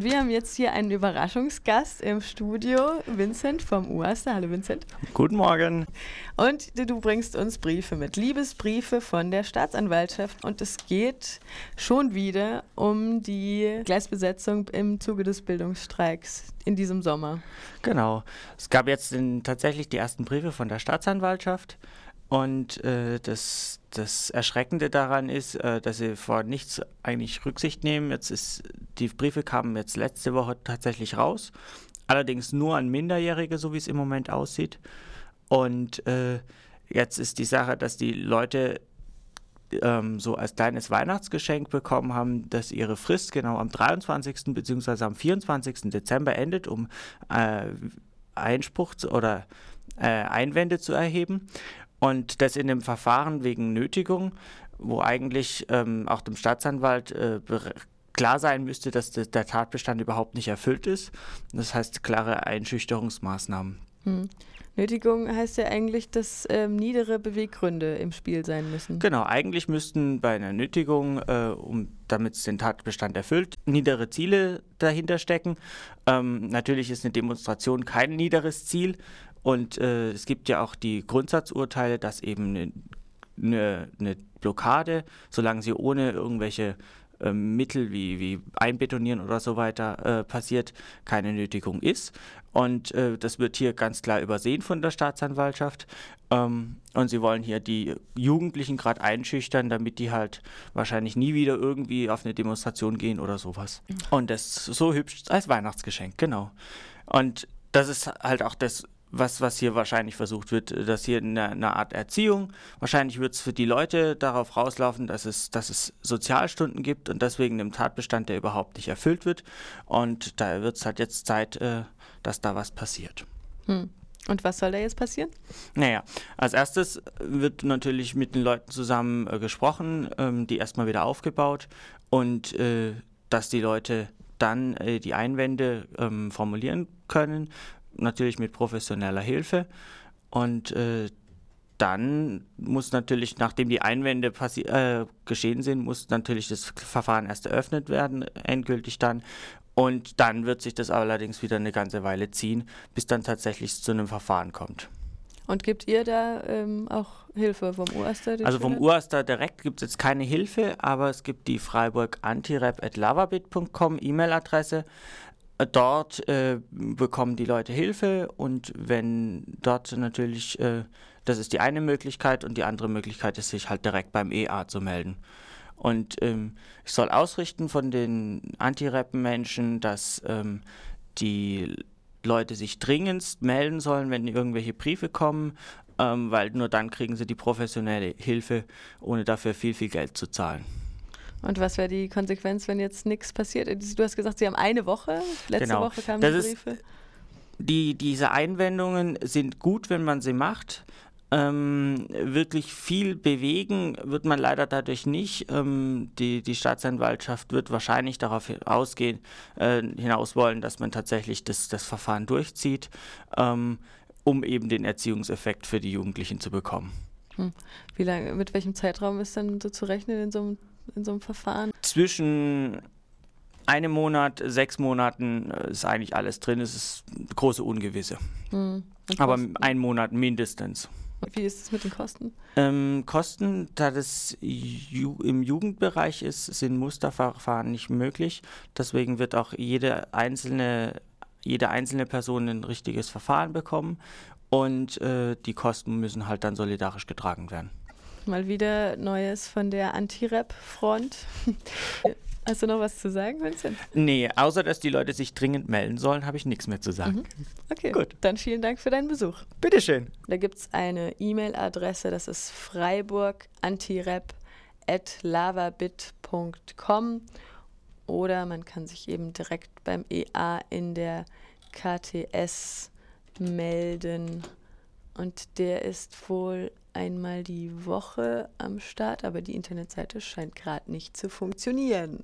Wir haben jetzt hier einen Überraschungsgast im Studio, Vincent vom UASTA. Hallo Vincent. Guten Morgen. Und du bringst uns Briefe mit, Liebesbriefe von der Staatsanwaltschaft. Und es geht schon wieder um die Gleisbesetzung im Zuge des Bildungsstreiks in diesem Sommer. Genau. Es gab jetzt den, tatsächlich die ersten Briefe von der Staatsanwaltschaft. Und äh, das, das Erschreckende daran ist, äh, dass sie vor nichts eigentlich Rücksicht nehmen. Jetzt ist, die Briefe kamen jetzt letzte Woche tatsächlich raus. Allerdings nur an Minderjährige, so wie es im Moment aussieht. Und äh, jetzt ist die Sache, dass die Leute ähm, so als kleines Weihnachtsgeschenk bekommen haben, dass ihre Frist genau am 23. bzw. am 24. Dezember endet, um äh, Einspruch zu, oder äh, Einwände zu erheben. Und das in dem Verfahren wegen Nötigung, wo eigentlich ähm, auch dem Staatsanwalt äh, klar sein müsste, dass de der Tatbestand überhaupt nicht erfüllt ist. Das heißt klare Einschüchterungsmaßnahmen. Hm. Nötigung heißt ja eigentlich, dass ähm, niedere Beweggründe im Spiel sein müssen. Genau, eigentlich müssten bei einer Nötigung, äh, um, damit es den Tatbestand erfüllt, niedere Ziele dahinter stecken. Ähm, natürlich ist eine Demonstration kein niederes Ziel, und äh, es gibt ja auch die Grundsatzurteile, dass eben eine, eine, eine Blockade, solange sie ohne irgendwelche äh, Mittel wie, wie Einbetonieren oder so weiter äh, passiert, keine Nötigung ist. Und äh, das wird hier ganz klar übersehen von der Staatsanwaltschaft. Ähm, und sie wollen hier die Jugendlichen gerade einschüchtern, damit die halt wahrscheinlich nie wieder irgendwie auf eine Demonstration gehen oder sowas. Mhm. Und das so hübsch als Weihnachtsgeschenk, genau. Und das ist halt auch das was, was hier wahrscheinlich versucht wird, dass hier eine, eine Art Erziehung, wahrscheinlich wird es für die Leute darauf rauslaufen, dass es, dass es Sozialstunden gibt und deswegen im Tatbestand, der überhaupt nicht erfüllt wird. Und da wird es halt jetzt Zeit, äh, dass da was passiert. Hm. Und was soll da jetzt passieren? Naja, als erstes wird natürlich mit den Leuten zusammen äh, gesprochen, ähm, die erstmal wieder aufgebaut und äh, dass die Leute dann äh, die Einwände ähm, formulieren können natürlich mit professioneller Hilfe. Und äh, dann muss natürlich, nachdem die Einwände äh, geschehen sind, muss natürlich das Verfahren erst eröffnet werden, endgültig dann. Und dann wird sich das allerdings wieder eine ganze Weile ziehen, bis dann tatsächlich zu einem Verfahren kommt. Und gibt ihr da ähm, auch Hilfe vom UASTA? Also vom UASTA direkt gibt es jetzt keine Hilfe, aber es gibt die Freiburg Antirap at lavabit.com E-Mail-Adresse. Dort äh, bekommen die Leute Hilfe und wenn dort natürlich, äh, das ist die eine Möglichkeit und die andere Möglichkeit ist, sich halt direkt beim EA zu melden. Und ähm, ich soll ausrichten von den Anti-Rap-Menschen, dass ähm, die Leute sich dringendst melden sollen, wenn irgendwelche Briefe kommen, ähm, weil nur dann kriegen sie die professionelle Hilfe, ohne dafür viel, viel Geld zu zahlen. Und was wäre die Konsequenz, wenn jetzt nichts passiert? Du hast gesagt, Sie haben eine Woche. Letzte genau. Woche kamen das die Briefe. die, diese Einwendungen sind gut, wenn man sie macht. Ähm, wirklich viel bewegen wird man leider dadurch nicht. Ähm, die, die Staatsanwaltschaft wird wahrscheinlich darauf ausgehen, äh, hinaus wollen, dass man tatsächlich das, das Verfahren durchzieht, ähm, um eben den Erziehungseffekt für die Jugendlichen zu bekommen. Hm. Wie lange, mit welchem Zeitraum ist dann so zu rechnen in so einem in so einem Verfahren? Zwischen einem Monat, sechs Monaten äh, ist eigentlich alles drin. Es ist große Ungewisse. Hm. Aber ein Monat mindestens. Wie ist es mit den Kosten? Ähm, Kosten, da das Ju im Jugendbereich ist, sind Musterverfahren nicht möglich. Deswegen wird auch jede einzelne, jede einzelne Person ein richtiges Verfahren bekommen und äh, die Kosten müssen halt dann solidarisch getragen werden. Mal wieder Neues von der Anti-Rap-Front. Hast du noch was zu sagen, Vincent? Nee, außer dass die Leute sich dringend melden sollen, habe ich nichts mehr zu sagen. Mhm. Okay, gut. Dann vielen Dank für deinen Besuch. Bitteschön. Da gibt es eine E-Mail-Adresse, das ist freiburgantirap at lavabit.com oder man kann sich eben direkt beim EA in der KTS melden. Und der ist wohl einmal die Woche am Start, aber die Internetseite scheint gerade nicht zu funktionieren.